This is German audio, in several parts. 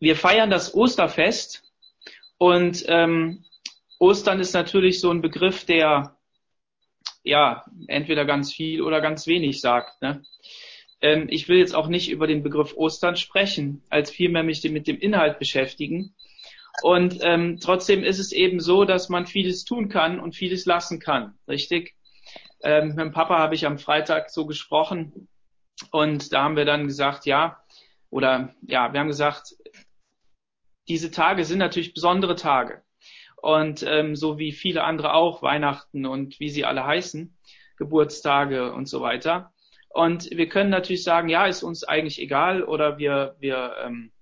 wir feiern das Osterfest und ähm, Ostern ist natürlich so ein Begriff, der ja entweder ganz viel oder ganz wenig sagt. Ne? Ähm, ich will jetzt auch nicht über den Begriff Ostern sprechen, als vielmehr mich mit dem Inhalt beschäftigen. Und ähm, trotzdem ist es eben so, dass man vieles tun kann und vieles lassen kann, richtig? Ähm, mit dem Papa habe ich am Freitag so gesprochen und da haben wir dann gesagt, ja, oder ja, wir haben gesagt, diese Tage sind natürlich besondere Tage. Und ähm, so wie viele andere auch, Weihnachten und wie sie alle heißen, Geburtstage und so weiter. Und wir können natürlich sagen, ja, ist uns eigentlich egal oder wir, wir, ähm,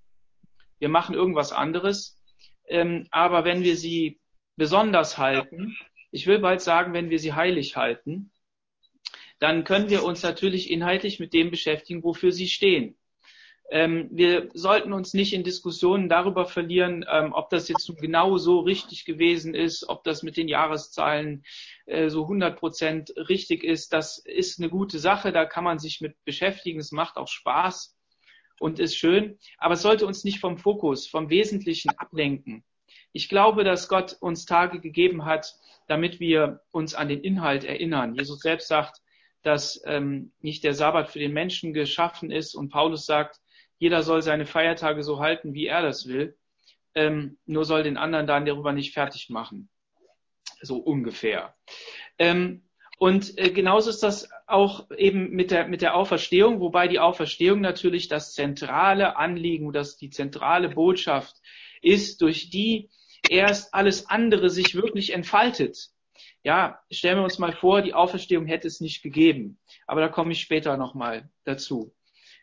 wir machen irgendwas anderes. Ähm, aber wenn wir sie besonders halten, ich will bald sagen, wenn wir sie heilig halten, dann können wir uns natürlich inhaltlich mit dem beschäftigen, wofür sie stehen. Ähm, wir sollten uns nicht in Diskussionen darüber verlieren, ähm, ob das jetzt genau so richtig gewesen ist, ob das mit den Jahreszahlen äh, so 100 Prozent richtig ist. Das ist eine gute Sache, da kann man sich mit beschäftigen. Es macht auch Spaß und ist schön. Aber es sollte uns nicht vom Fokus, vom Wesentlichen ablenken. Ich glaube, dass Gott uns Tage gegeben hat, damit wir uns an den Inhalt erinnern. Jesus selbst sagt, dass ähm, nicht der Sabbat für den Menschen geschaffen ist und Paulus sagt, jeder soll seine Feiertage so halten, wie er das will. Ähm, nur soll den anderen dann darüber nicht fertig machen. So ungefähr. Ähm, und äh, genauso ist das auch eben mit der, mit der Auferstehung, wobei die Auferstehung natürlich das zentrale Anliegen, das die zentrale Botschaft ist, durch die erst alles andere sich wirklich entfaltet. Ja, stellen wir uns mal vor, die Auferstehung hätte es nicht gegeben. Aber da komme ich später nochmal dazu.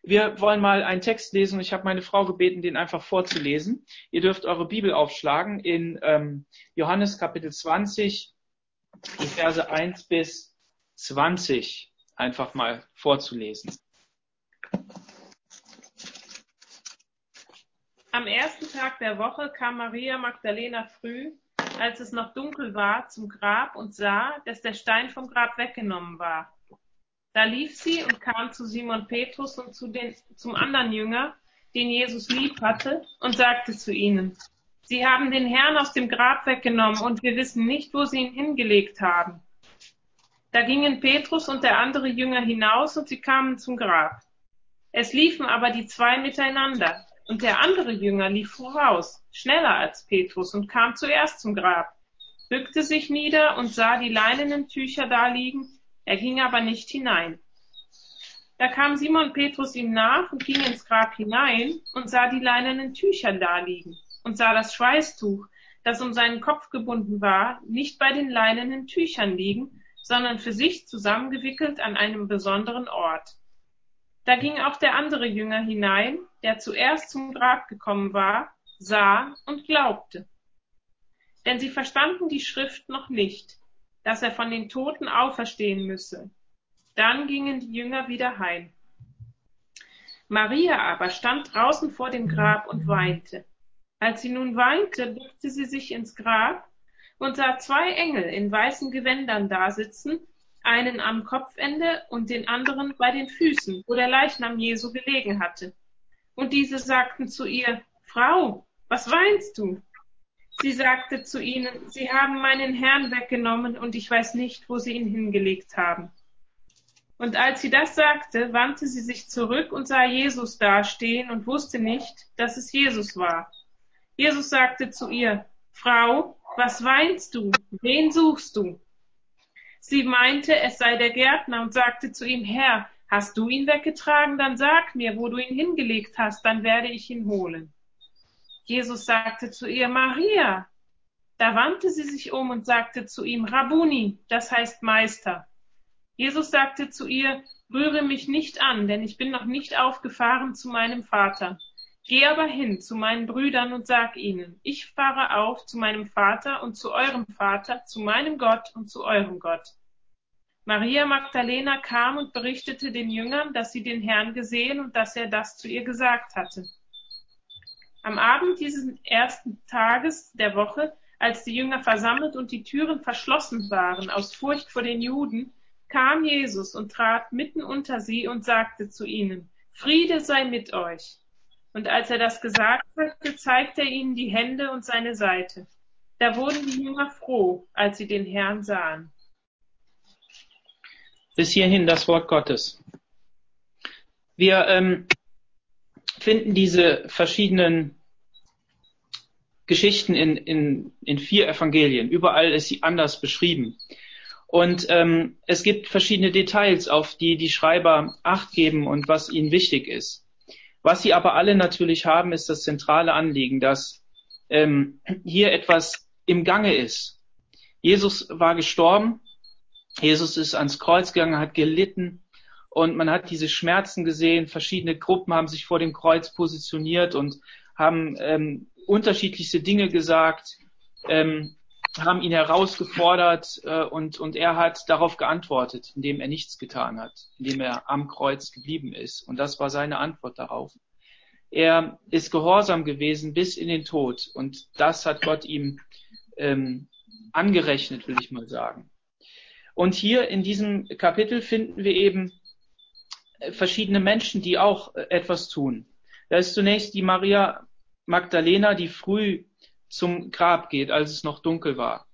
Wir wollen mal einen Text lesen. Ich habe meine Frau gebeten, den einfach vorzulesen. Ihr dürft eure Bibel aufschlagen in ähm, Johannes Kapitel 20, die Verse 1 bis 20 einfach mal vorzulesen. Am ersten Tag der Woche kam Maria Magdalena früh, als es noch dunkel war, zum Grab und sah, dass der Stein vom Grab weggenommen war. Da lief sie und kam zu Simon Petrus und zu den, zum anderen Jünger, den Jesus lieb hatte, und sagte zu ihnen, Sie haben den Herrn aus dem Grab weggenommen und wir wissen nicht, wo sie ihn hingelegt haben. Da gingen Petrus und der andere Jünger hinaus und sie kamen zum Grab. Es liefen aber die zwei miteinander, und der andere Jünger lief voraus, schneller als Petrus, und kam zuerst zum Grab, bückte sich nieder und sah die leinenen Tücher da liegen, er ging aber nicht hinein. Da kam Simon Petrus ihm nach und ging ins Grab hinein und sah die leinenen Tücher da liegen und sah das Schweißtuch, das um seinen Kopf gebunden war, nicht bei den leinenen Tüchern liegen, sondern für sich zusammengewickelt an einem besonderen Ort. Da ging auch der andere Jünger hinein, der zuerst zum Grab gekommen war, sah und glaubte. Denn sie verstanden die Schrift noch nicht, dass er von den Toten auferstehen müsse. Dann gingen die Jünger wieder heim. Maria aber stand draußen vor dem Grab und weinte. Als sie nun weinte, bückte sie sich ins Grab und sah zwei Engel in weißen Gewändern dasitzen, einen am Kopfende und den anderen bei den Füßen, wo der Leichnam Jesu gelegen hatte. Und diese sagten zu ihr, Frau, was weinst du? Sie sagte zu ihnen, Sie haben meinen Herrn weggenommen und ich weiß nicht, wo Sie ihn hingelegt haben. Und als sie das sagte, wandte sie sich zurück und sah Jesus dastehen und wusste nicht, dass es Jesus war. Jesus sagte zu ihr, Frau, was weinst du? Wen suchst du? Sie meinte, es sei der Gärtner und sagte zu ihm, Herr, hast du ihn weggetragen? Dann sag mir, wo du ihn hingelegt hast, dann werde ich ihn holen. Jesus sagte zu ihr, Maria. Da wandte sie sich um und sagte zu ihm, Rabuni, das heißt Meister. Jesus sagte zu ihr, rühre mich nicht an, denn ich bin noch nicht aufgefahren zu meinem Vater. Geh aber hin zu meinen Brüdern und sag ihnen, ich fahre auf zu meinem Vater und zu eurem Vater, zu meinem Gott und zu eurem Gott. Maria Magdalena kam und berichtete den Jüngern, dass sie den Herrn gesehen und dass er das zu ihr gesagt hatte. Am Abend dieses ersten Tages der Woche, als die Jünger versammelt und die Türen verschlossen waren aus Furcht vor den Juden, kam Jesus und trat mitten unter sie und sagte zu ihnen, Friede sei mit euch. Und als er das gesagt hatte, zeigte er ihnen die Hände und seine Seite. Da wurden die Jünger froh, als sie den Herrn sahen. Bis hierhin das Wort Gottes. Wir ähm, finden diese verschiedenen Geschichten in, in, in vier Evangelien. Überall ist sie anders beschrieben. Und ähm, es gibt verschiedene Details, auf die die Schreiber acht geben und was ihnen wichtig ist. Was sie aber alle natürlich haben, ist das zentrale Anliegen, dass ähm, hier etwas im Gange ist. Jesus war gestorben, Jesus ist ans Kreuz gegangen, hat gelitten und man hat diese Schmerzen gesehen. Verschiedene Gruppen haben sich vor dem Kreuz positioniert und haben ähm, unterschiedlichste Dinge gesagt. Ähm, haben ihn herausgefordert äh, und, und er hat darauf geantwortet, indem er nichts getan hat, indem er am Kreuz geblieben ist. Und das war seine Antwort darauf. Er ist gehorsam gewesen bis in den Tod und das hat Gott ihm ähm, angerechnet, will ich mal sagen. Und hier in diesem Kapitel finden wir eben verschiedene Menschen, die auch äh, etwas tun. Da ist zunächst die Maria Magdalena, die früh zum Grab geht, als es noch dunkel war.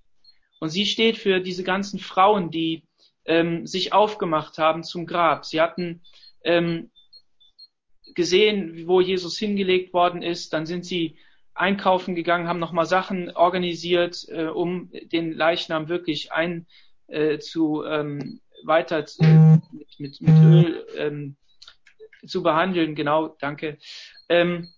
Und sie steht für diese ganzen Frauen, die ähm, sich aufgemacht haben zum Grab. Sie hatten ähm, gesehen, wo Jesus hingelegt worden ist. Dann sind sie einkaufen gegangen, haben nochmal Sachen organisiert, äh, um den Leichnam wirklich ein äh, zu ähm, weiter äh, mit, mit, mit Öl ähm, zu behandeln. Genau, danke. Ähm,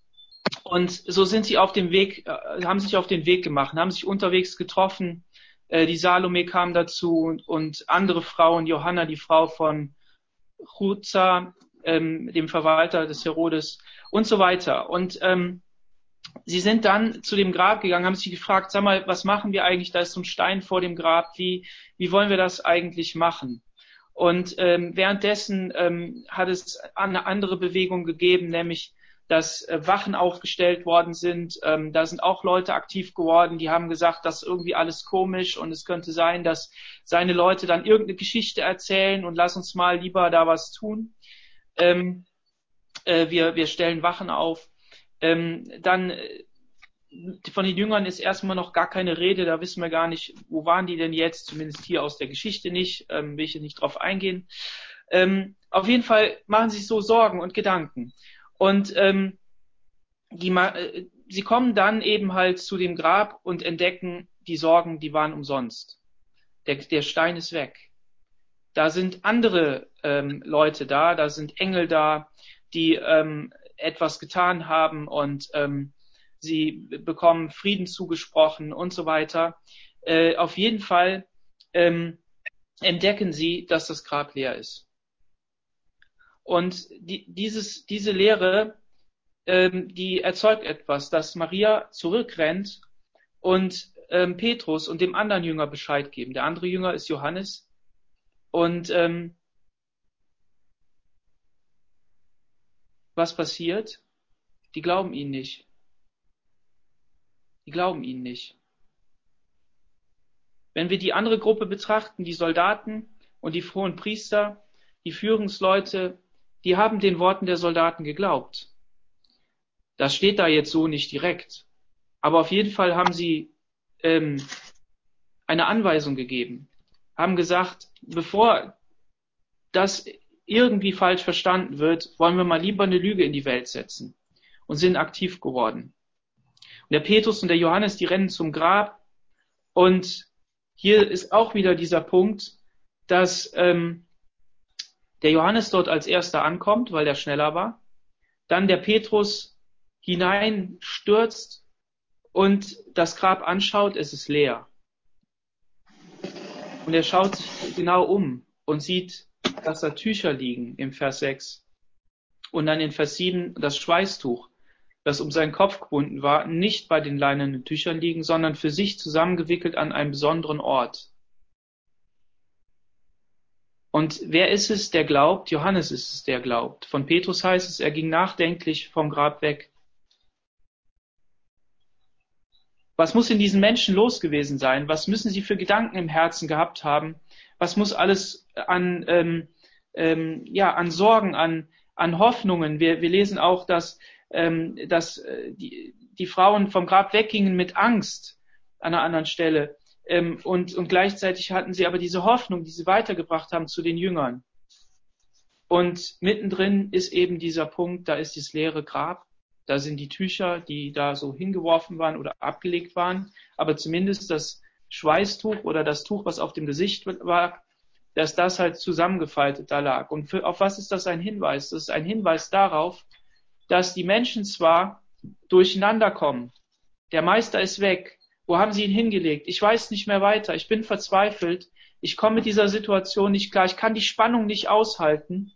und so sind sie auf dem Weg, äh, haben sich auf den Weg gemacht, haben sich unterwegs getroffen. Äh, die Salome kam dazu und, und andere Frauen, Johanna, die Frau von Chuza, ähm, dem Verwalter des Herodes und so weiter. Und ähm, sie sind dann zu dem Grab gegangen, haben sich gefragt, sag mal, was machen wir eigentlich? Da ist so ein Stein vor dem Grab. Wie, wie wollen wir das eigentlich machen? Und ähm, währenddessen ähm, hat es eine andere Bewegung gegeben, nämlich dass äh, Wachen aufgestellt worden sind. Ähm, da sind auch Leute aktiv geworden, die haben gesagt, das ist irgendwie alles komisch und es könnte sein, dass seine Leute dann irgendeine Geschichte erzählen und lass uns mal lieber da was tun. Ähm, äh, wir, wir stellen Wachen auf. Ähm, dann äh, von den Jüngern ist erstmal noch gar keine Rede, da wissen wir gar nicht, wo waren die denn jetzt, zumindest hier aus der Geschichte nicht, ähm, will ich nicht drauf eingehen. Ähm, auf jeden Fall machen sie sich so Sorgen und Gedanken. Und ähm, die, äh, sie kommen dann eben halt zu dem Grab und entdecken, die Sorgen, die waren umsonst. Der, der Stein ist weg. Da sind andere ähm, Leute da, da sind Engel da, die ähm, etwas getan haben und ähm, sie bekommen Frieden zugesprochen und so weiter. Äh, auf jeden Fall ähm, entdecken sie, dass das Grab leer ist. Und die, dieses, diese Lehre, ähm, die erzeugt etwas, dass Maria zurückrennt und ähm, Petrus und dem anderen Jünger Bescheid geben. Der andere Jünger ist Johannes. Und ähm, was passiert? Die glauben ihn nicht. Die glauben ihn nicht. Wenn wir die andere Gruppe betrachten, die Soldaten und die frohen Priester, die Führungsleute, die haben den Worten der Soldaten geglaubt. Das steht da jetzt so nicht direkt. Aber auf jeden Fall haben sie ähm, eine Anweisung gegeben, haben gesagt, bevor das irgendwie falsch verstanden wird, wollen wir mal lieber eine Lüge in die Welt setzen und sind aktiv geworden. Und der Petrus und der Johannes, die rennen zum Grab und hier ist auch wieder dieser Punkt, dass ähm, der Johannes dort als erster ankommt, weil der schneller war, dann der Petrus hineinstürzt und das Grab anschaut, es ist leer. Und er schaut genau um und sieht, dass da Tücher liegen im Vers 6. Und dann in Vers 7 das Schweißtuch, das um seinen Kopf gebunden war, nicht bei den leinenen Tüchern liegen, sondern für sich zusammengewickelt an einem besonderen Ort. Und wer ist es, der glaubt? Johannes ist es, der glaubt. Von Petrus heißt es, er ging nachdenklich vom Grab weg. Was muss in diesen Menschen los gewesen sein? Was müssen sie für Gedanken im Herzen gehabt haben? Was muss alles an, ähm, ähm, ja, an Sorgen, an, an Hoffnungen. Wir, wir lesen auch, dass, ähm, dass äh, die, die Frauen vom Grab weggingen mit Angst an einer anderen Stelle. Ähm, und, und gleichzeitig hatten sie aber diese Hoffnung, die sie weitergebracht haben zu den Jüngern. Und mittendrin ist eben dieser Punkt, da ist das leere Grab. Da sind die Tücher, die da so hingeworfen waren oder abgelegt waren. Aber zumindest das Schweißtuch oder das Tuch, was auf dem Gesicht war, dass das halt zusammengefaltet da lag. Und für, auf was ist das ein Hinweis? Das ist ein Hinweis darauf, dass die Menschen zwar durcheinander kommen. Der Meister ist weg. Wo haben sie ihn hingelegt? Ich weiß nicht mehr weiter. Ich bin verzweifelt. Ich komme mit dieser Situation nicht klar. Ich kann die Spannung nicht aushalten.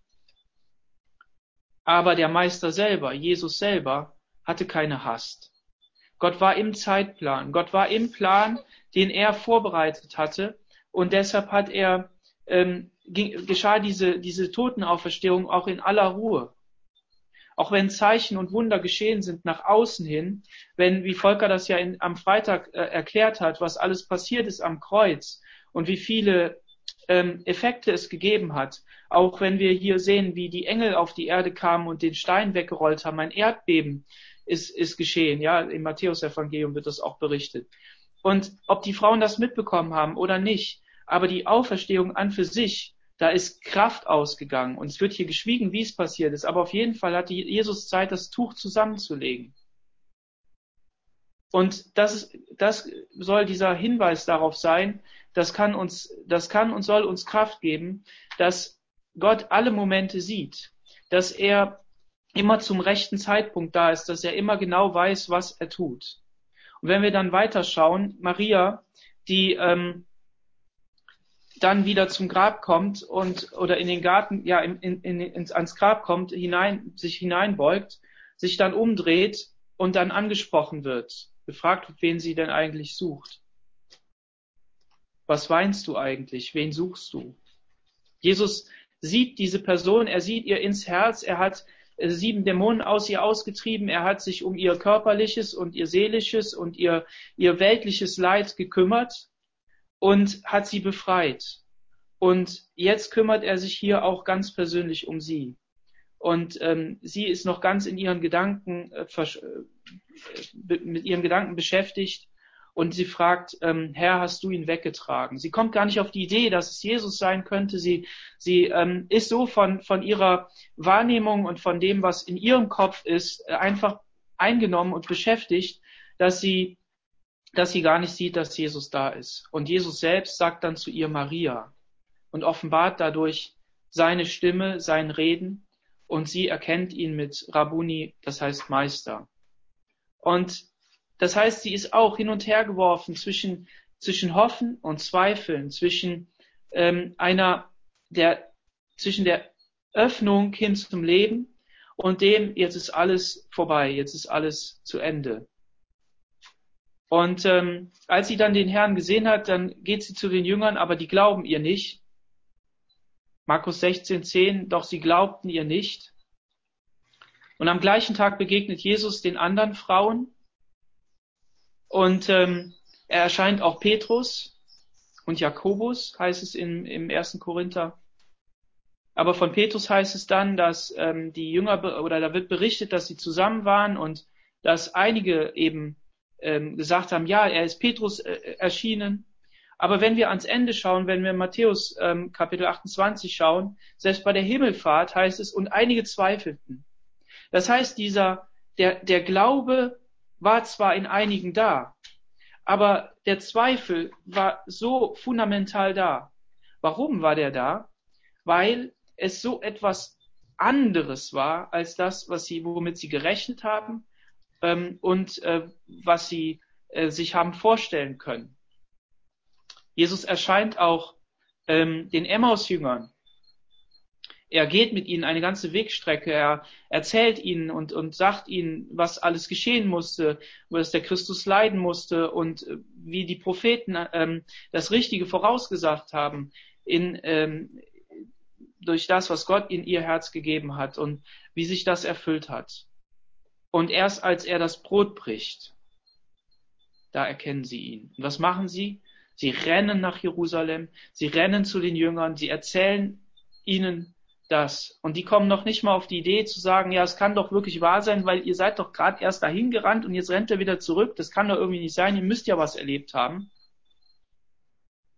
Aber der Meister selber, Jesus selber, hatte keine Hast. Gott war im Zeitplan. Gott war im Plan, den er vorbereitet hatte. Und deshalb hat er, ähm, geschah diese, diese Totenauferstehung auch in aller Ruhe. Auch wenn Zeichen und Wunder geschehen sind nach außen hin, wenn, wie Volker das ja in, am Freitag äh, erklärt hat, was alles passiert ist am Kreuz und wie viele ähm, Effekte es gegeben hat, auch wenn wir hier sehen, wie die Engel auf die Erde kamen und den Stein weggerollt haben, ein Erdbeben ist, ist geschehen, ja, im Matthäusevangelium wird das auch berichtet. Und ob die Frauen das mitbekommen haben oder nicht, aber die Auferstehung an für sich, da ist Kraft ausgegangen. Und es wird hier geschwiegen, wie es passiert ist. Aber auf jeden Fall hatte Jesus Zeit, das Tuch zusammenzulegen. Und das, das soll dieser Hinweis darauf sein, das kann uns, das kann und soll uns Kraft geben, dass Gott alle Momente sieht, dass er immer zum rechten Zeitpunkt da ist, dass er immer genau weiß, was er tut. Und wenn wir dann weiterschauen, Maria, die ähm, dann wieder zum Grab kommt und oder in den Garten, ja, in, in, in, ins, ans Grab kommt, hinein, sich hineinbeugt, sich dann umdreht und dann angesprochen wird, gefragt wen sie denn eigentlich sucht. Was weinst du eigentlich? Wen suchst du? Jesus sieht diese Person, er sieht ihr ins Herz, er hat äh, sieben Dämonen aus ihr ausgetrieben. Er hat sich um ihr körperliches und ihr seelisches und ihr, ihr weltliches Leid gekümmert und hat sie befreit. Und jetzt kümmert er sich hier auch ganz persönlich um sie. Und ähm, sie ist noch ganz in ihren Gedanken, äh, äh mit ihren Gedanken beschäftigt und sie fragt, ähm, Herr, hast du ihn weggetragen? Sie kommt gar nicht auf die Idee, dass es Jesus sein könnte. Sie, sie ähm, ist so von, von ihrer Wahrnehmung und von dem, was in ihrem Kopf ist, äh, einfach eingenommen und beschäftigt, dass sie, dass sie gar nicht sieht, dass Jesus da ist. Und Jesus selbst sagt dann zu ihr Maria und offenbart dadurch seine Stimme, sein Reden und sie erkennt ihn mit Rabuni, das heißt Meister. Und das heißt, sie ist auch hin und her geworfen zwischen, zwischen Hoffen und Zweifeln, zwischen ähm, einer der, zwischen der Öffnung hin zum Leben und dem, jetzt ist alles vorbei, jetzt ist alles zu Ende. Und ähm, als sie dann den Herrn gesehen hat, dann geht sie zu den Jüngern, aber die glauben ihr nicht. Markus 16, 10, doch sie glaubten ihr nicht. Und am gleichen Tag begegnet Jesus den anderen Frauen und ähm, er erscheint auch Petrus und Jakobus, heißt es im, im ersten Korinther. Aber von Petrus heißt es dann, dass ähm, die Jünger, oder da wird berichtet, dass sie zusammen waren und dass einige eben ähm, gesagt haben, ja, er ist Petrus äh, erschienen. Aber wenn wir ans Ende schauen, wenn wir Matthäus ähm, Kapitel 28 schauen, selbst bei der Himmelfahrt heißt es, und einige zweifelten. Das heißt, dieser, der, der Glaube war zwar in einigen da, aber der Zweifel war so fundamental da. Warum war der da? Weil es so etwas anderes war als das, was sie, womit sie gerechnet haben ähm, und äh, was sie äh, sich haben vorstellen können. Jesus erscheint auch ähm, den Emmaus-Jüngern er geht mit ihnen eine ganze Wegstrecke, er erzählt ihnen und, und sagt ihnen, was alles geschehen musste, dass der Christus leiden musste und äh, wie die Propheten ähm, das Richtige vorausgesagt haben in, ähm, durch das, was Gott in ihr Herz gegeben hat und wie sich das erfüllt hat. Und erst als er das Brot bricht, da erkennen sie ihn. Und was machen sie? Sie rennen nach Jerusalem, sie rennen zu den Jüngern, sie erzählen ihnen das. Und die kommen noch nicht mal auf die Idee zu sagen, ja, es kann doch wirklich wahr sein, weil ihr seid doch gerade erst dahin gerannt und jetzt rennt ihr wieder zurück. Das kann doch irgendwie nicht sein. Ihr müsst ja was erlebt haben.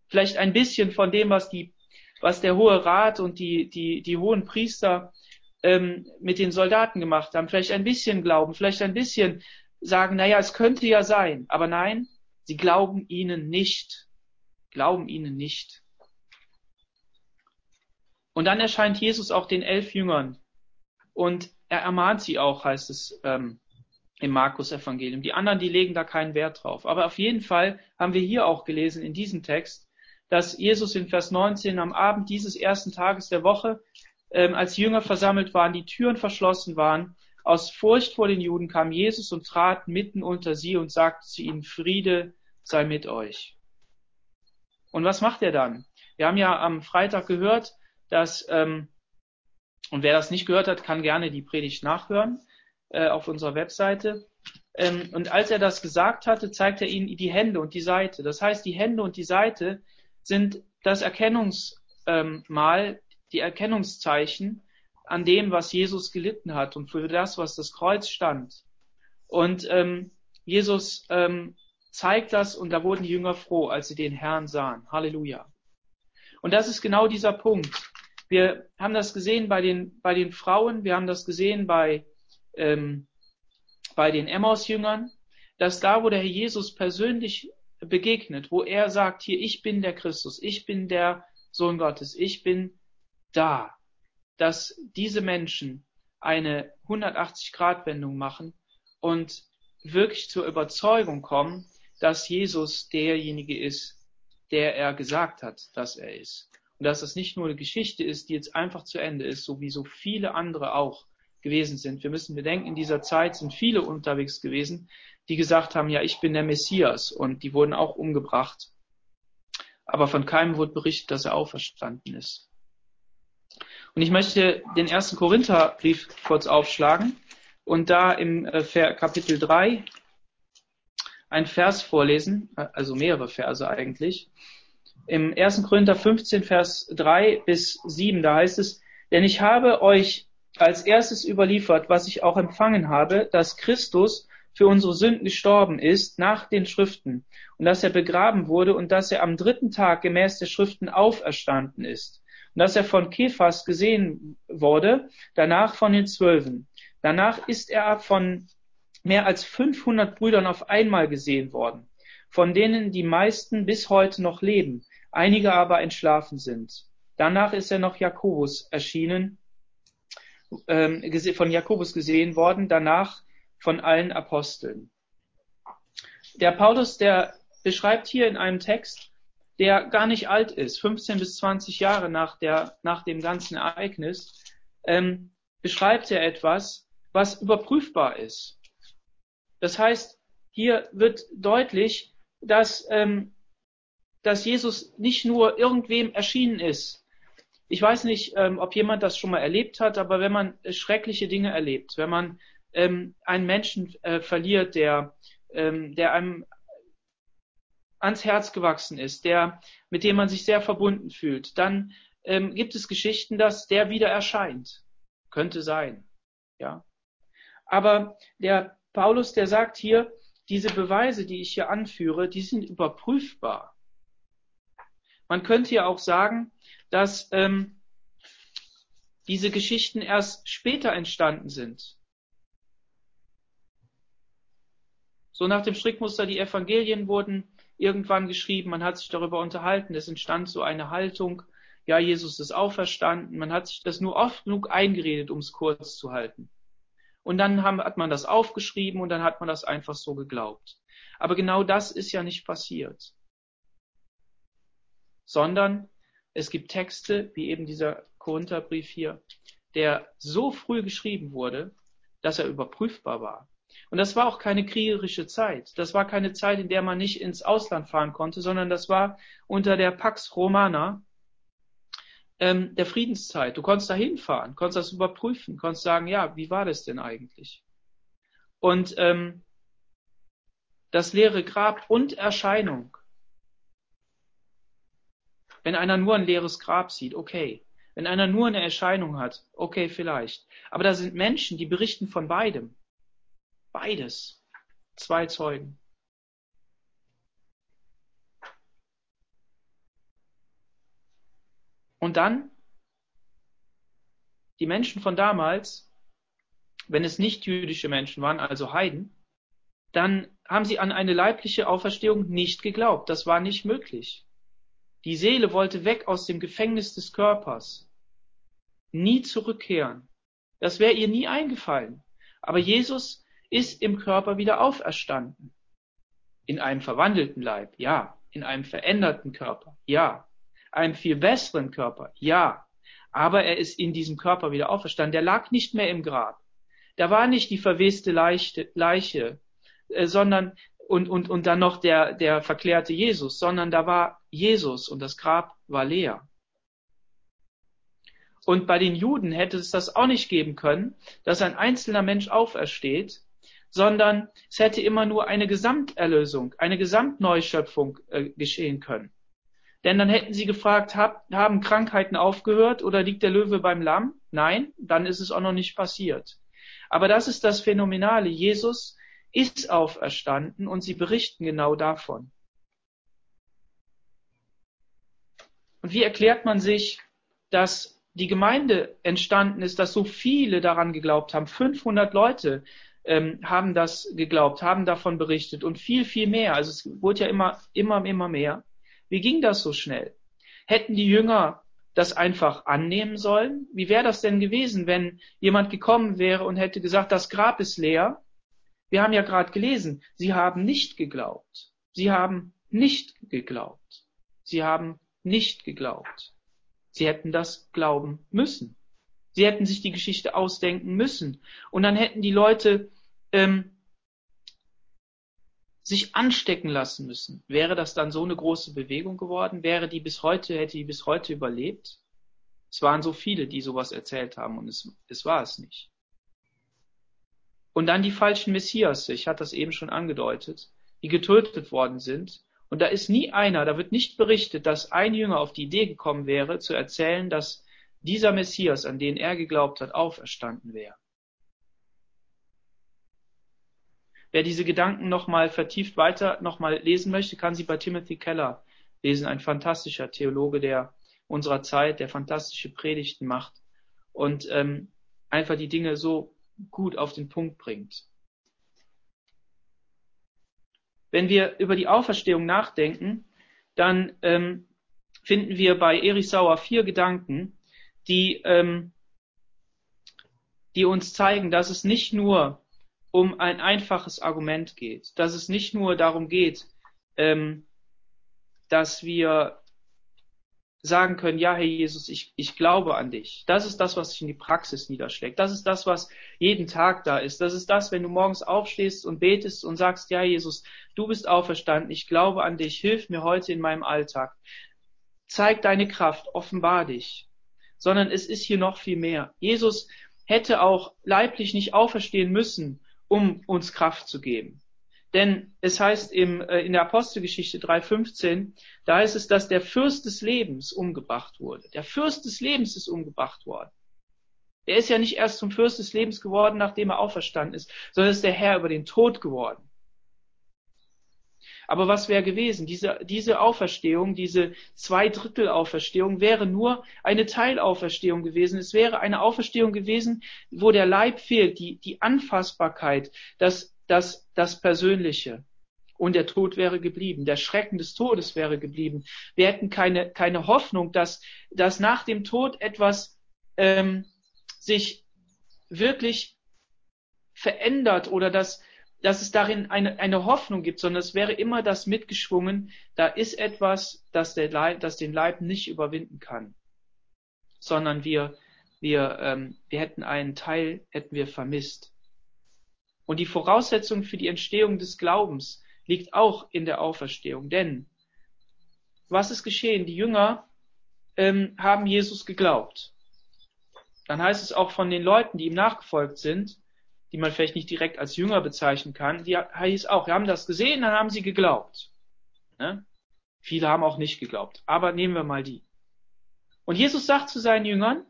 Vielleicht ein bisschen von dem, was die, was der Hohe Rat und die, die, die hohen Priester ähm, mit den Soldaten gemacht haben. Vielleicht ein bisschen glauben, vielleicht ein bisschen sagen, naja, es könnte ja sein. Aber nein, sie glauben ihnen nicht. Glauben ihnen nicht. Und dann erscheint Jesus auch den elf Jüngern und er ermahnt sie auch, heißt es ähm, im Markus-Evangelium. Die anderen, die legen da keinen Wert drauf. Aber auf jeden Fall haben wir hier auch gelesen in diesem Text, dass Jesus in Vers 19 am Abend dieses ersten Tages der Woche, ähm, als Jünger versammelt waren, die Türen verschlossen waren, aus Furcht vor den Juden kam Jesus und trat mitten unter sie und sagte zu ihnen, Friede sei mit euch. Und was macht er dann? Wir haben ja am Freitag gehört, dass, ähm, und wer das nicht gehört hat, kann gerne die Predigt nachhören äh, auf unserer Webseite. Ähm, und als er das gesagt hatte, zeigt er ihnen die Hände und die Seite. Das heißt, die Hände und die Seite sind das Erkennungsmal, die Erkennungszeichen an dem, was Jesus gelitten hat und für das, was das Kreuz stand. Und ähm, Jesus ähm, zeigt das und da wurden die Jünger froh, als sie den Herrn sahen. Halleluja. Und das ist genau dieser Punkt. Wir haben das gesehen bei den, bei den Frauen, wir haben das gesehen bei, ähm, bei den Emmaus-Jüngern, dass da, wo der Herr Jesus persönlich begegnet, wo er sagt, hier, ich bin der Christus, ich bin der Sohn Gottes, ich bin da, dass diese Menschen eine 180-Grad-Wendung machen und wirklich zur Überzeugung kommen, dass Jesus derjenige ist, der er gesagt hat, dass er ist. Und dass das nicht nur eine Geschichte ist, die jetzt einfach zu Ende ist, so wie so viele andere auch gewesen sind. Wir müssen bedenken, in dieser Zeit sind viele unterwegs gewesen, die gesagt haben, ja, ich bin der Messias und die wurden auch umgebracht. Aber von keinem wurde berichtet, dass er auferstanden ist. Und ich möchte den ersten Korintherbrief kurz aufschlagen und da im äh, Kapitel 3 ein Vers vorlesen, also mehrere Verse eigentlich. Im 1. Korinther 15, Vers 3 bis 7, da heißt es, denn ich habe euch als erstes überliefert, was ich auch empfangen habe, dass Christus für unsere Sünden gestorben ist nach den Schriften und dass er begraben wurde und dass er am dritten Tag gemäß der Schriften auferstanden ist und dass er von Kephas gesehen wurde, danach von den Zwölfen. Danach ist er von mehr als 500 Brüdern auf einmal gesehen worden, von denen die meisten bis heute noch leben, einige aber entschlafen sind. Danach ist er noch Jakobus erschienen, ähm, von Jakobus gesehen worden, danach von allen Aposteln. Der Paulus, der beschreibt hier in einem Text, der gar nicht alt ist, 15 bis 20 Jahre nach, der, nach dem ganzen Ereignis, ähm, beschreibt er etwas, was überprüfbar ist. Das heißt, hier wird deutlich, dass, ähm, dass Jesus nicht nur irgendwem erschienen ist. Ich weiß nicht, ähm, ob jemand das schon mal erlebt hat, aber wenn man schreckliche Dinge erlebt, wenn man ähm, einen Menschen äh, verliert, der, ähm, der einem ans Herz gewachsen ist, der, mit dem man sich sehr verbunden fühlt, dann ähm, gibt es Geschichten, dass der wieder erscheint. Könnte sein. Ja. Aber der Paulus, der sagt hier, diese Beweise, die ich hier anführe, die sind überprüfbar. Man könnte ja auch sagen, dass ähm, diese Geschichten erst später entstanden sind. So nach dem Strickmuster, die Evangelien wurden irgendwann geschrieben, man hat sich darüber unterhalten, es entstand so eine Haltung, ja, Jesus ist auferstanden, man hat sich das nur oft genug eingeredet, um es kurz zu halten. Und dann haben, hat man das aufgeschrieben und dann hat man das einfach so geglaubt. Aber genau das ist ja nicht passiert. Sondern es gibt Texte, wie eben dieser Korintherbrief hier, der so früh geschrieben wurde, dass er überprüfbar war. Und das war auch keine kriegerische Zeit. Das war keine Zeit, in der man nicht ins Ausland fahren konnte, sondern das war unter der Pax Romana, ähm, der Friedenszeit. Du konntest da hinfahren, konntest das überprüfen, konntest sagen, ja, wie war das denn eigentlich? Und ähm, das leere Grab und Erscheinung. Wenn einer nur ein leeres Grab sieht, okay. Wenn einer nur eine Erscheinung hat, okay, vielleicht. Aber da sind Menschen, die berichten von beidem. Beides. Zwei Zeugen. Und dann, die Menschen von damals, wenn es nicht jüdische Menschen waren, also Heiden, dann haben sie an eine leibliche Auferstehung nicht geglaubt. Das war nicht möglich. Die Seele wollte weg aus dem Gefängnis des Körpers. Nie zurückkehren. Das wäre ihr nie eingefallen. Aber Jesus ist im Körper wieder auferstanden. In einem verwandelten Leib, ja. In einem veränderten Körper, ja. Einem viel besseren Körper, ja. Aber er ist in diesem Körper wieder auferstanden. Der lag nicht mehr im Grab. Da war nicht die verweste Leiche, äh, sondern und, und, und dann noch der, der verklärte Jesus, sondern da war Jesus und das Grab war leer. Und bei den Juden hätte es das auch nicht geben können, dass ein einzelner Mensch aufersteht, sondern es hätte immer nur eine Gesamterlösung, eine Gesamtneuschöpfung äh, geschehen können. Denn dann hätten sie gefragt, hab, haben Krankheiten aufgehört oder liegt der Löwe beim Lamm? Nein, dann ist es auch noch nicht passiert. Aber das ist das Phänomenale. Jesus ist auferstanden und sie berichten genau davon. Und wie erklärt man sich, dass die Gemeinde entstanden ist, dass so viele daran geglaubt haben? 500 Leute ähm, haben das geglaubt, haben davon berichtet und viel, viel mehr. Also es wurde ja immer, immer, immer mehr. Wie ging das so schnell? Hätten die Jünger das einfach annehmen sollen? Wie wäre das denn gewesen, wenn jemand gekommen wäre und hätte gesagt, das Grab ist leer wir haben ja gerade gelesen, sie haben nicht geglaubt. Sie haben nicht geglaubt. Sie haben nicht geglaubt. Sie hätten das glauben müssen. Sie hätten sich die Geschichte ausdenken müssen. Und dann hätten die Leute ähm, sich anstecken lassen müssen. Wäre das dann so eine große Bewegung geworden? Wäre die bis heute, hätte die bis heute überlebt? Es waren so viele, die sowas erzählt haben und es, es war es nicht. Und dann die falschen Messias, ich hatte das eben schon angedeutet, die getötet worden sind. Und da ist nie einer, da wird nicht berichtet, dass ein Jünger auf die Idee gekommen wäre, zu erzählen, dass dieser Messias, an den er geglaubt hat, auferstanden wäre. Wer diese Gedanken nochmal vertieft weiter nochmal lesen möchte, kann sie bei Timothy Keller lesen, ein fantastischer Theologe der unserer Zeit, der fantastische Predigten macht und ähm, einfach die Dinge so gut auf den Punkt bringt. Wenn wir über die Auferstehung nachdenken, dann ähm, finden wir bei Erich Sauer vier Gedanken, die, ähm, die uns zeigen, dass es nicht nur um ein einfaches Argument geht, dass es nicht nur darum geht, ähm, dass wir sagen können, ja, Herr Jesus, ich, ich glaube an dich. Das ist das, was sich in die Praxis niederschlägt. Das ist das, was jeden Tag da ist. Das ist das, wenn du morgens aufstehst und betest und sagst, ja, Jesus, du bist auferstanden, ich glaube an dich, hilf mir heute in meinem Alltag. Zeig deine Kraft, offenbar dich. Sondern es ist hier noch viel mehr. Jesus hätte auch leiblich nicht auferstehen müssen, um uns Kraft zu geben. Denn es heißt im, äh, in der Apostelgeschichte 3.15, da heißt es, dass der Fürst des Lebens umgebracht wurde. Der Fürst des Lebens ist umgebracht worden. Er ist ja nicht erst zum Fürst des Lebens geworden, nachdem er auferstanden ist, sondern ist der Herr über den Tod geworden. Aber was wäre gewesen? Diese, diese Auferstehung, diese Zweidrittel-Auferstehung wäre nur eine Teilauferstehung gewesen. Es wäre eine Auferstehung gewesen, wo der Leib fehlt, die, die Anfassbarkeit, das das, das Persönliche. Und der Tod wäre geblieben, der Schrecken des Todes wäre geblieben. Wir hätten keine, keine Hoffnung, dass, dass nach dem Tod etwas ähm, sich wirklich verändert oder dass, dass es darin eine, eine Hoffnung gibt, sondern es wäre immer das mitgeschwungen, da ist etwas, das, der Leib, das den Leib nicht überwinden kann, sondern wir, wir, ähm, wir hätten einen Teil, hätten wir vermisst. Und die Voraussetzung für die Entstehung des Glaubens liegt auch in der Auferstehung. Denn was ist geschehen? Die Jünger ähm, haben Jesus geglaubt. Dann heißt es auch von den Leuten, die ihm nachgefolgt sind, die man vielleicht nicht direkt als Jünger bezeichnen kann, die heißt auch, wir haben das gesehen, dann haben sie geglaubt. Ne? Viele haben auch nicht geglaubt. Aber nehmen wir mal die. Und Jesus sagt zu seinen Jüngern,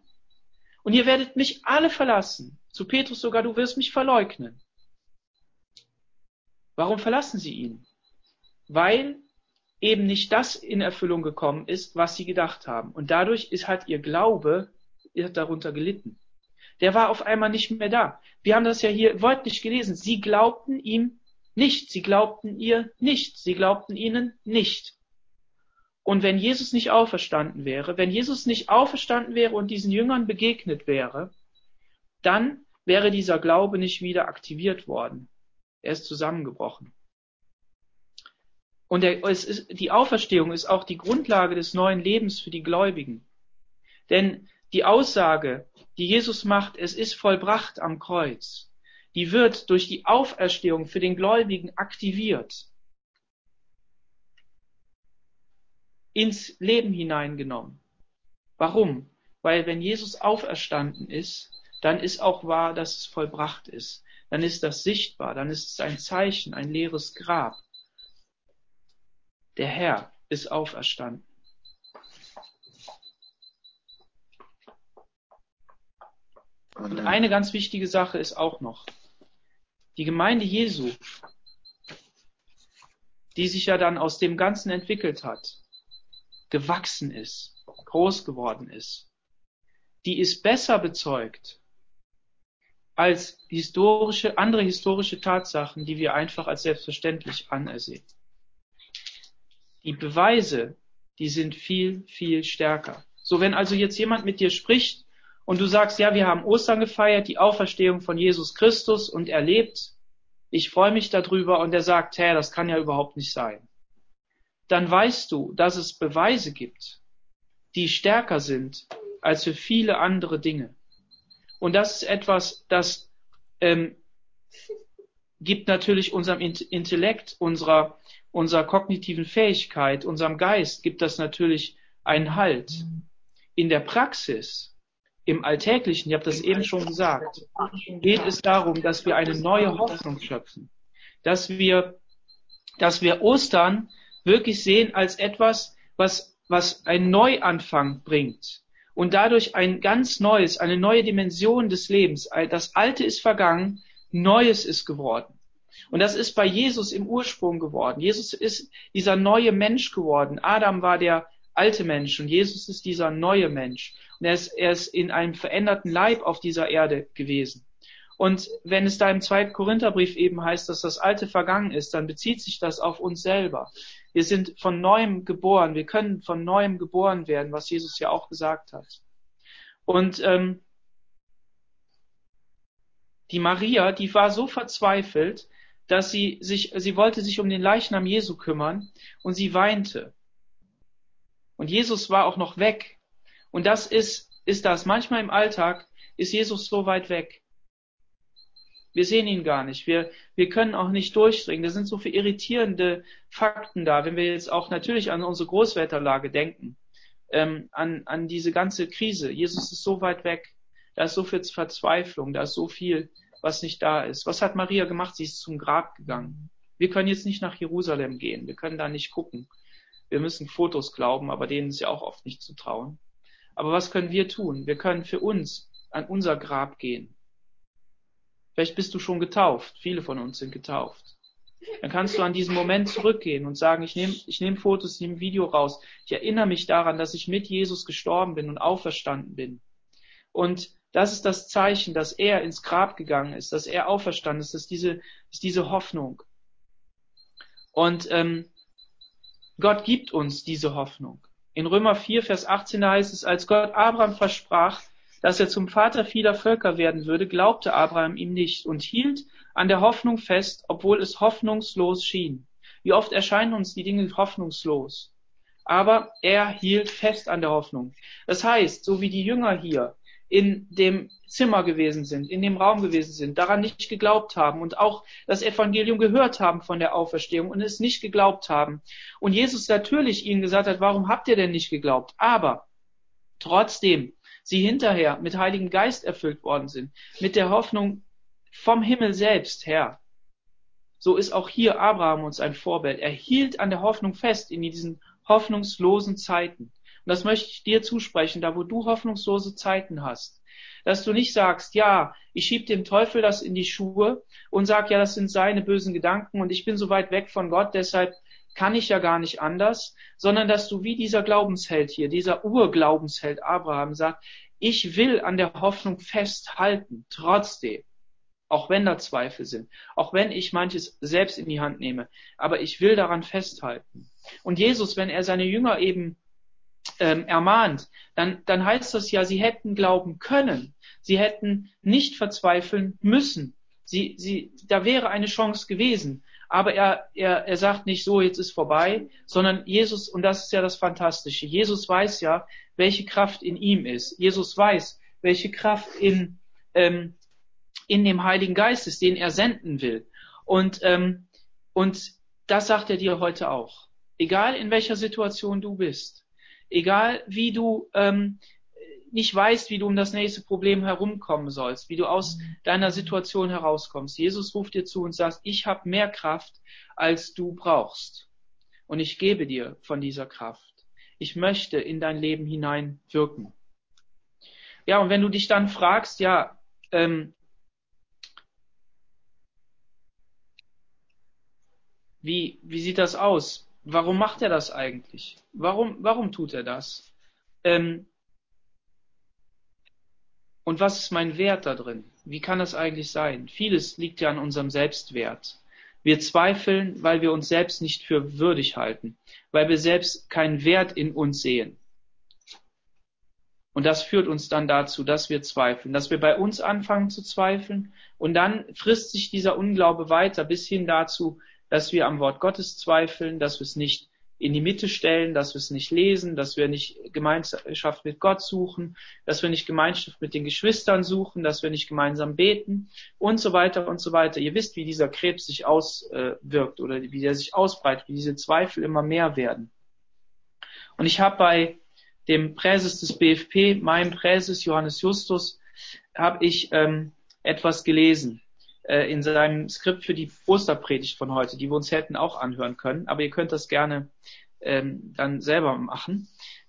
und ihr werdet mich alle verlassen. Zu Petrus sogar, du wirst mich verleugnen. Warum verlassen sie ihn? Weil eben nicht das in Erfüllung gekommen ist, was sie gedacht haben. Und dadurch ist halt ihr Glaube hat darunter gelitten. Der war auf einmal nicht mehr da. Wir haben das ja hier wörtlich gelesen. Sie glaubten ihm nicht. Sie glaubten ihr nicht. Sie glaubten ihnen nicht. Und wenn Jesus nicht auferstanden wäre, wenn Jesus nicht auferstanden wäre und diesen Jüngern begegnet wäre, dann wäre dieser Glaube nicht wieder aktiviert worden. Er ist zusammengebrochen. Und der, ist, die Auferstehung ist auch die Grundlage des neuen Lebens für die Gläubigen. Denn die Aussage, die Jesus macht, es ist vollbracht am Kreuz, die wird durch die Auferstehung für den Gläubigen aktiviert, ins Leben hineingenommen. Warum? Weil wenn Jesus auferstanden ist, dann ist auch wahr, dass es vollbracht ist. Dann ist das sichtbar, dann ist es ein Zeichen, ein leeres Grab. Der Herr ist auferstanden. Und eine ganz wichtige Sache ist auch noch, die Gemeinde Jesu, die sich ja dann aus dem Ganzen entwickelt hat, gewachsen ist, groß geworden ist, die ist besser bezeugt als historische, andere historische Tatsachen, die wir einfach als selbstverständlich anersehen. Die Beweise, die sind viel, viel stärker. So, wenn also jetzt jemand mit dir spricht und du sagst, ja, wir haben Ostern gefeiert, die Auferstehung von Jesus Christus und erlebt, ich freue mich darüber und er sagt, hä, das kann ja überhaupt nicht sein. Dann weißt du, dass es Beweise gibt, die stärker sind als für viele andere Dinge. Und das ist etwas, das ähm, gibt natürlich unserem Intellekt, unserer, unserer kognitiven Fähigkeit, unserem Geist, gibt das natürlich einen Halt. In der Praxis, im Alltäglichen, ich habe das eben schon gesagt, geht es darum, dass wir eine neue Hoffnung schöpfen, dass wir, dass wir Ostern wirklich sehen als etwas, was, was einen Neuanfang bringt und dadurch ein ganz neues, eine neue Dimension des Lebens. Das Alte ist vergangen, Neues ist geworden. Und das ist bei Jesus im Ursprung geworden. Jesus ist dieser neue Mensch geworden. Adam war der alte Mensch und Jesus ist dieser neue Mensch. Und er ist, er ist in einem veränderten Leib auf dieser Erde gewesen. Und wenn es da im zweiten Korintherbrief eben heißt, dass das Alte vergangen ist, dann bezieht sich das auf uns selber. Wir sind von neuem geboren. Wir können von neuem geboren werden, was Jesus ja auch gesagt hat. Und ähm, die Maria, die war so verzweifelt, dass sie sich, sie wollte sich um den Leichnam Jesu kümmern und sie weinte. Und Jesus war auch noch weg. Und das ist, ist das. Manchmal im Alltag ist Jesus so weit weg. Wir sehen ihn gar nicht. Wir, wir können auch nicht durchdringen. Da sind so viele irritierende Fakten da, wenn wir jetzt auch natürlich an unsere Großwetterlage denken, ähm, an, an diese ganze Krise. Jesus ist so weit weg. Da ist so viel Verzweiflung, da ist so viel, was nicht da ist. Was hat Maria gemacht? Sie ist zum Grab gegangen. Wir können jetzt nicht nach Jerusalem gehen. Wir können da nicht gucken. Wir müssen Fotos glauben, aber denen ist ja auch oft nicht zu trauen. Aber was können wir tun? Wir können für uns an unser Grab gehen Vielleicht bist du schon getauft. Viele von uns sind getauft. Dann kannst du an diesen Moment zurückgehen und sagen, ich nehme ich nehm Fotos, ich nehme Video raus. Ich erinnere mich daran, dass ich mit Jesus gestorben bin und auferstanden bin. Und das ist das Zeichen, dass er ins Grab gegangen ist, dass er auferstanden ist, dass diese, ist diese Hoffnung. Und ähm, Gott gibt uns diese Hoffnung. In Römer 4, Vers 18 heißt es, als Gott Abraham versprach, dass er zum Vater vieler Völker werden würde, glaubte Abraham ihm nicht und hielt an der Hoffnung fest, obwohl es hoffnungslos schien. Wie oft erscheinen uns die Dinge hoffnungslos? Aber er hielt fest an der Hoffnung. Das heißt, so wie die Jünger hier in dem Zimmer gewesen sind, in dem Raum gewesen sind, daran nicht geglaubt haben und auch das Evangelium gehört haben von der Auferstehung und es nicht geglaubt haben. Und Jesus natürlich ihnen gesagt hat, warum habt ihr denn nicht geglaubt? Aber trotzdem sie hinterher mit Heiligen Geist erfüllt worden sind, mit der Hoffnung vom Himmel selbst her. So ist auch hier Abraham uns ein Vorbild. Er hielt an der Hoffnung fest in diesen hoffnungslosen Zeiten. Und das möchte ich dir zusprechen, da wo du hoffnungslose Zeiten hast. Dass du nicht sagst, ja, ich schieb dem Teufel das in die Schuhe und sag, ja, das sind seine bösen Gedanken und ich bin so weit weg von Gott, deshalb kann ich ja gar nicht anders, sondern dass du wie dieser Glaubensheld hier, dieser Urglaubensheld Abraham sagt, ich will an der Hoffnung festhalten, trotzdem, auch wenn da Zweifel sind, auch wenn ich manches selbst in die Hand nehme, aber ich will daran festhalten. Und Jesus, wenn er seine Jünger eben ähm, ermahnt, dann, dann heißt das ja, sie hätten glauben können, sie hätten nicht verzweifeln müssen. Sie, sie, da wäre eine Chance gewesen. Aber er, er, er sagt nicht so, jetzt ist vorbei, sondern Jesus, und das ist ja das Fantastische, Jesus weiß ja, welche Kraft in ihm ist. Jesus weiß, welche Kraft in, ähm, in dem Heiligen Geist ist, den er senden will. Und, ähm, und das sagt er dir heute auch. Egal in welcher Situation du bist, egal wie du ähm, nicht weißt, wie du um das nächste Problem herumkommen sollst, wie du aus deiner Situation herauskommst. Jesus ruft dir zu und sagt, ich habe mehr Kraft, als du brauchst. Und ich gebe dir von dieser Kraft. Ich möchte in dein Leben hinein wirken. Ja, und wenn du dich dann fragst, ja, ähm, wie, wie sieht das aus? Warum macht er das eigentlich? Warum, warum tut er das? Ähm, und was ist mein Wert da drin? Wie kann das eigentlich sein? Vieles liegt ja an unserem Selbstwert. Wir zweifeln, weil wir uns selbst nicht für würdig halten, weil wir selbst keinen Wert in uns sehen. Und das führt uns dann dazu, dass wir zweifeln, dass wir bei uns anfangen zu zweifeln und dann frisst sich dieser Unglaube weiter bis hin dazu, dass wir am Wort Gottes zweifeln, dass wir es nicht in die Mitte stellen, dass wir es nicht lesen, dass wir nicht Gemeinschaft mit Gott suchen, dass wir nicht Gemeinschaft mit den Geschwistern suchen, dass wir nicht gemeinsam beten und so weiter und so weiter. Ihr wisst, wie dieser Krebs sich auswirkt oder wie der sich ausbreitet, wie diese Zweifel immer mehr werden. Und ich habe bei dem Präses des BFP, meinem Präses Johannes Justus, habe ich ähm, etwas gelesen äh, in seinem Skript für die Osterpredigt von heute, die wir uns hätten auch anhören können. Aber ihr könnt das gerne ähm, dann selber machen.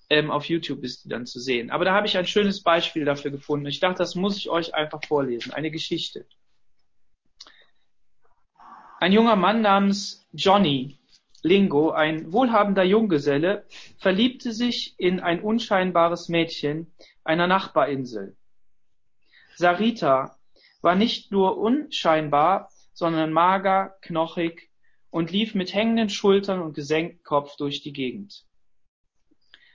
Ähm, auf YouTube ist die dann zu sehen. Aber da habe ich ein schönes Beispiel dafür gefunden. Ich dachte, das muss ich euch einfach vorlesen. Eine Geschichte. Ein junger Mann namens Johnny Lingo, ein wohlhabender Junggeselle, verliebte sich in ein unscheinbares Mädchen einer Nachbarinsel. Sarita war nicht nur unscheinbar, sondern mager, knochig und lief mit hängenden Schultern und gesenktem Kopf durch die Gegend.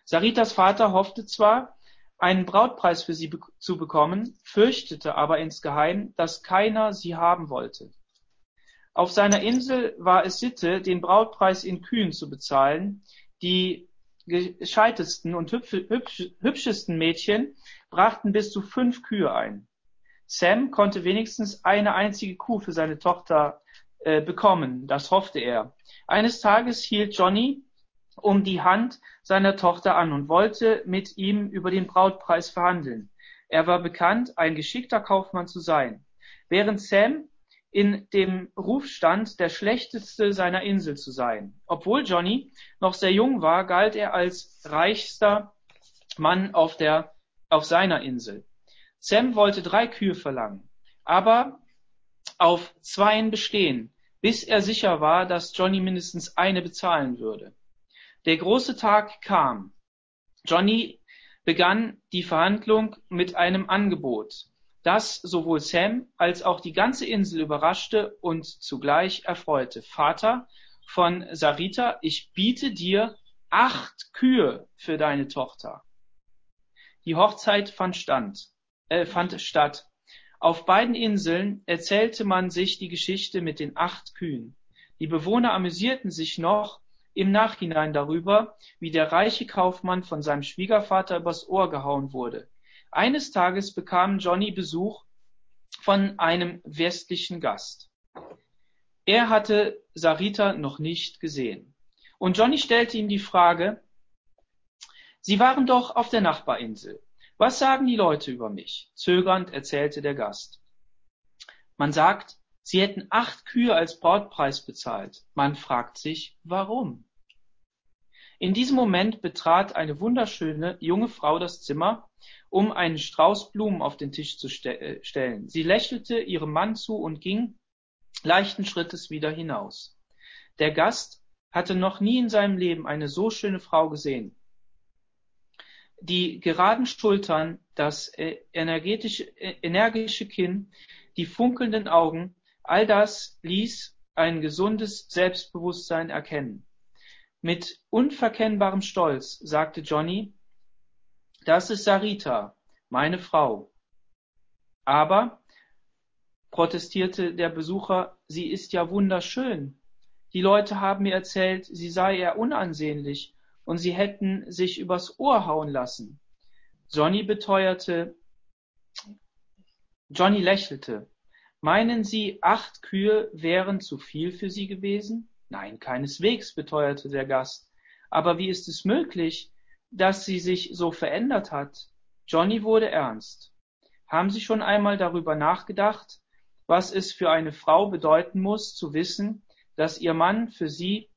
Saritas Vater hoffte zwar, einen Brautpreis für sie zu bekommen, fürchtete aber insgeheim, dass keiner sie haben wollte. Auf seiner Insel war es Sitte, den Brautpreis in Kühen zu bezahlen. Die gescheitesten und hübschesten Mädchen brachten bis zu fünf Kühe ein. Sam konnte wenigstens eine einzige Kuh für seine Tochter äh, bekommen, das hoffte er. Eines Tages hielt Johnny um die Hand seiner Tochter an und wollte mit ihm über den Brautpreis verhandeln. Er war bekannt, ein geschickter Kaufmann zu sein. Während Sam in dem Ruf stand, der schlechteste seiner Insel zu sein. Obwohl Johnny noch sehr jung war, galt er als reichster Mann auf der, auf seiner Insel. Sam wollte drei Kühe verlangen, aber auf zweien bestehen, bis er sicher war, dass Johnny mindestens eine bezahlen würde. Der große Tag kam. Johnny begann die Verhandlung mit einem Angebot, das sowohl Sam als auch die ganze Insel überraschte und zugleich erfreute. Vater von Sarita, ich biete dir acht Kühe für deine Tochter. Die Hochzeit fand stand fand statt. Auf beiden Inseln erzählte man sich die Geschichte mit den acht Kühen. Die Bewohner amüsierten sich noch im Nachhinein darüber, wie der reiche Kaufmann von seinem Schwiegervater übers Ohr gehauen wurde. Eines Tages bekam Johnny Besuch von einem westlichen Gast. Er hatte Sarita noch nicht gesehen. Und Johnny stellte ihm die Frage, Sie waren doch auf der Nachbarinsel. Was sagen die Leute über mich? Zögernd erzählte der Gast. Man sagt, sie hätten acht Kühe als Brautpreis bezahlt. Man fragt sich, warum? In diesem Moment betrat eine wunderschöne junge Frau das Zimmer, um einen Strauß Blumen auf den Tisch zu ste äh, stellen. Sie lächelte ihrem Mann zu und ging leichten Schrittes wieder hinaus. Der Gast hatte noch nie in seinem Leben eine so schöne Frau gesehen. Die geraden Schultern, das äh, energetische, äh, energische Kinn, die funkelnden Augen, all das ließ ein gesundes Selbstbewusstsein erkennen. Mit unverkennbarem Stolz sagte Johnny, das ist Sarita, meine Frau. Aber, protestierte der Besucher, sie ist ja wunderschön. Die Leute haben mir erzählt, sie sei eher unansehnlich und sie hätten sich übers Ohr hauen lassen. Johnny beteuerte, Johnny lächelte. Meinen Sie, acht Kühe wären zu viel für Sie gewesen? Nein, keineswegs, beteuerte der Gast. Aber wie ist es möglich, dass sie sich so verändert hat? Johnny wurde ernst. Haben Sie schon einmal darüber nachgedacht, was es für eine Frau bedeuten muss, zu wissen, dass ihr Mann für sie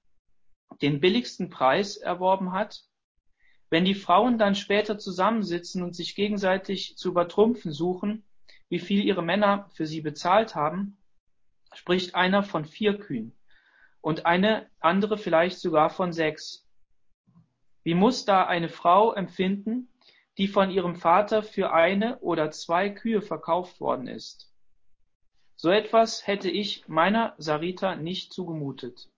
den billigsten Preis erworben hat? Wenn die Frauen dann später zusammensitzen und sich gegenseitig zu übertrumpfen suchen, wie viel ihre Männer für sie bezahlt haben, spricht einer von vier Kühen und eine andere vielleicht sogar von sechs. Wie muss da eine Frau empfinden, die von ihrem Vater für eine oder zwei Kühe verkauft worden ist? So etwas hätte ich meiner Sarita nicht zugemutet.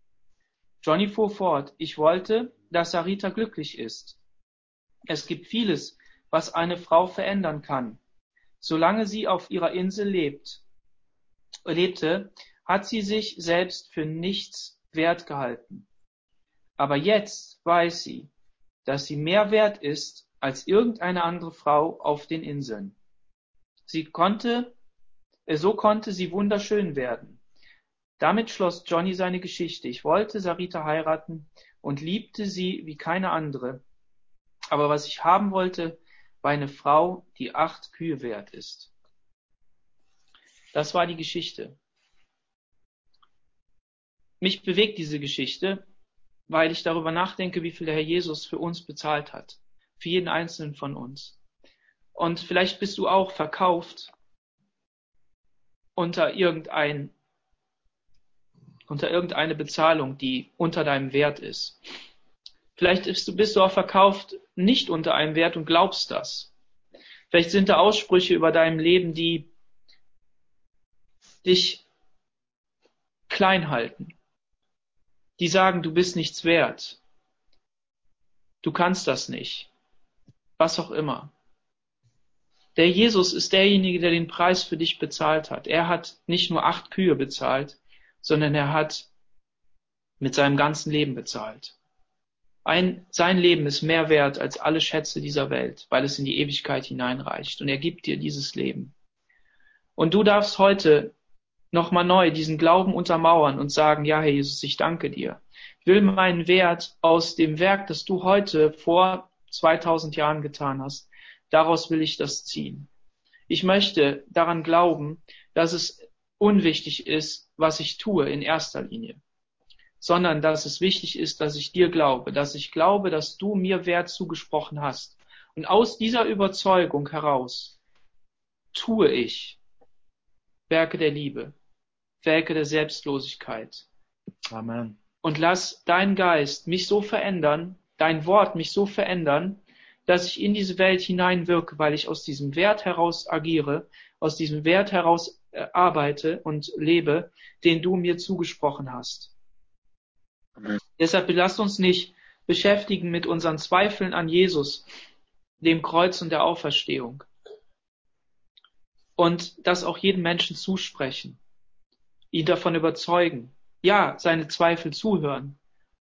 Johnny fuhr fort, ich wollte, dass Sarita glücklich ist. Es gibt vieles, was eine Frau verändern kann. Solange sie auf ihrer Insel lebt, lebte, hat sie sich selbst für nichts wert gehalten. Aber jetzt weiß sie, dass sie mehr wert ist als irgendeine andere Frau auf den Inseln. Sie konnte, so konnte sie wunderschön werden. Damit schloss Johnny seine Geschichte. Ich wollte Sarita heiraten und liebte sie wie keine andere. Aber was ich haben wollte, war eine Frau, die acht Kühe wert ist. Das war die Geschichte. Mich bewegt diese Geschichte, weil ich darüber nachdenke, wie viel der Herr Jesus für uns bezahlt hat. Für jeden einzelnen von uns. Und vielleicht bist du auch verkauft unter irgendein, unter irgendeine Bezahlung, die unter deinem Wert ist. Vielleicht bist du, bist du auch verkauft nicht unter einem Wert und glaubst das. Vielleicht sind da Aussprüche über deinem Leben, die dich klein halten die sagen, du bist nichts wert. Du kannst das nicht. Was auch immer. Der Jesus ist derjenige, der den Preis für dich bezahlt hat. Er hat nicht nur acht Kühe bezahlt, sondern er hat mit seinem ganzen Leben bezahlt. Ein, sein Leben ist mehr wert als alle Schätze dieser Welt, weil es in die Ewigkeit hineinreicht. Und er gibt dir dieses Leben. Und du darfst heute nochmal neu diesen Glauben untermauern und sagen, ja, Herr Jesus, ich danke dir. Ich will meinen Wert aus dem Werk, das du heute vor 2000 Jahren getan hast, daraus will ich das ziehen. Ich möchte daran glauben, dass es unwichtig ist, was ich tue in erster Linie, sondern dass es wichtig ist, dass ich dir glaube, dass ich glaube, dass du mir Wert zugesprochen hast. Und aus dieser Überzeugung heraus tue ich Werke der Liebe, Werke der Selbstlosigkeit. Amen. Und lass dein Geist mich so verändern, dein Wort mich so verändern, dass ich in diese Welt hineinwirke, weil ich aus diesem Wert heraus agiere, aus diesem Wert heraus arbeite und lebe, den du mir zugesprochen hast. Amen. Deshalb lasst uns nicht beschäftigen mit unseren Zweifeln an Jesus, dem Kreuz und der Auferstehung. Und das auch jedem Menschen zusprechen ihn davon überzeugen, ja, seine Zweifel zuhören,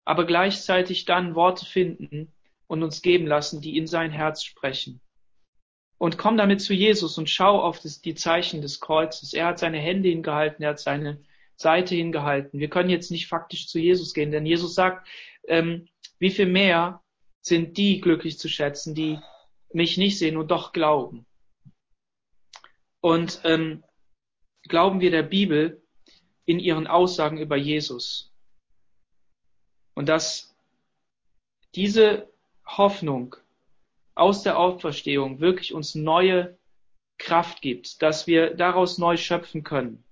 aber gleichzeitig dann Worte finden und uns geben lassen, die in sein Herz sprechen. Und komm damit zu Jesus und schau auf das, die Zeichen des Kreuzes. Er hat seine Hände hingehalten, er hat seine Seite hingehalten. Wir können jetzt nicht faktisch zu Jesus gehen, denn Jesus sagt, ähm, wie viel mehr sind die glücklich zu schätzen, die mich nicht sehen und doch glauben. Und ähm, glauben wir der Bibel, in ihren Aussagen über Jesus. Und das diese Hoffnung aus der Auferstehung wirklich uns neue Kraft gibt, dass wir daraus neu schöpfen können.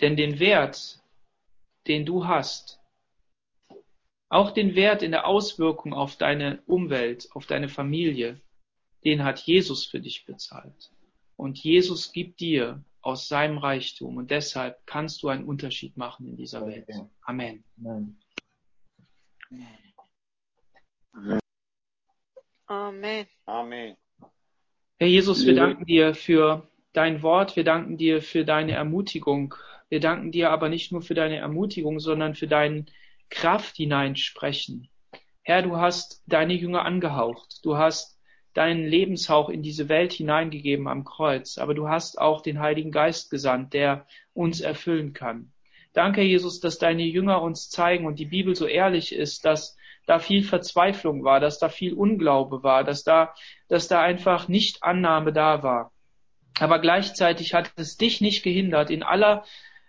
Denn den Wert, den du hast, auch den Wert in der Auswirkung auf deine Umwelt, auf deine Familie, den hat Jesus für dich bezahlt. Und Jesus gibt dir aus seinem Reichtum und deshalb kannst du einen Unterschied machen in dieser Welt. Amen. Amen. Amen. Amen. Herr Jesus, wir danken dir für dein Wort, wir danken dir für deine Ermutigung. Wir danken dir aber nicht nur für deine Ermutigung, sondern für deine Kraft hineinsprechen. Herr, du hast deine Jünger angehaucht. Du hast deinen Lebenshauch in diese Welt hineingegeben am Kreuz, aber du hast auch den Heiligen Geist gesandt, der uns erfüllen kann. Danke, Jesus, dass deine Jünger uns zeigen und die Bibel so ehrlich ist, dass da viel Verzweiflung war, dass da viel Unglaube war, dass da, dass da einfach nicht Annahme da war. Aber gleichzeitig hat es dich nicht gehindert, in aller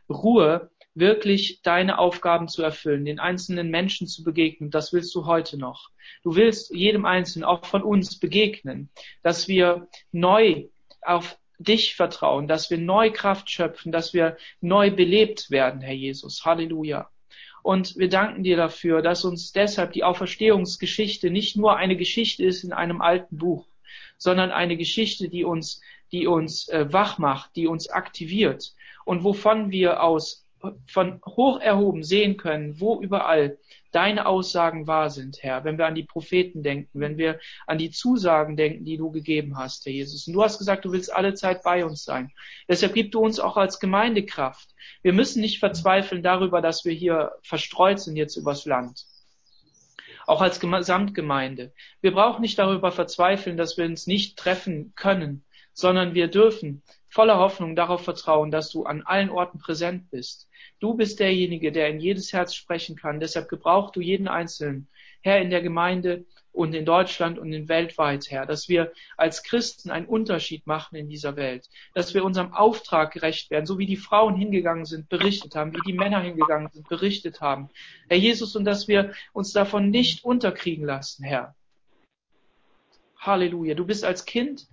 Ruhe wirklich deine Aufgaben zu erfüllen, den einzelnen Menschen zu begegnen. Das willst du heute noch. Du willst jedem Einzelnen, auch von uns, begegnen, dass wir neu auf dich vertrauen, dass wir neu Kraft schöpfen, dass wir neu belebt werden, Herr Jesus. Halleluja. Und wir danken dir dafür, dass uns deshalb die Auferstehungsgeschichte nicht nur eine Geschichte ist in einem alten Buch, sondern eine Geschichte, die uns, die uns äh, wach macht, die uns aktiviert und wovon wir aus von hoch erhoben sehen können, wo überall deine Aussagen wahr sind, Herr, wenn wir an die Propheten denken, wenn wir an die Zusagen denken, die du gegeben hast, Herr Jesus. Und du hast gesagt, du willst alle Zeit bei uns sein. Deshalb gib du uns auch als Gemeindekraft. Wir müssen nicht verzweifeln darüber, dass wir hier verstreut sind jetzt übers Land. Auch als Gesamtgemeinde. Wir brauchen nicht darüber verzweifeln, dass wir uns nicht treffen können, sondern wir dürfen voller Hoffnung darauf vertrauen, dass du an allen Orten präsent bist. Du bist derjenige, der in jedes Herz sprechen kann. Deshalb gebrauchst du jeden Einzelnen, Herr, in der Gemeinde und in Deutschland und in weltweit, Herr, dass wir als Christen einen Unterschied machen in dieser Welt, dass wir unserem Auftrag gerecht werden, so wie die Frauen hingegangen sind, berichtet haben, wie die Männer hingegangen sind, berichtet haben. Herr Jesus, und dass wir uns davon nicht unterkriegen lassen, Herr. Halleluja. Du bist als Kind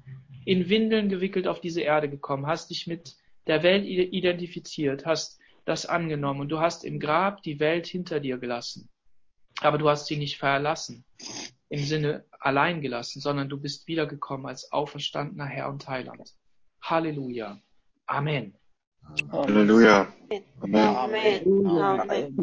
in Windeln gewickelt auf diese Erde gekommen, hast dich mit der Welt identifiziert, hast das angenommen und du hast im Grab die Welt hinter dir gelassen. Aber du hast sie nicht verlassen, im Sinne allein gelassen, sondern du bist wiedergekommen als auferstandener Herr und Heiland. Halleluja. Amen. Halleluja. Amen. Amen. Amen.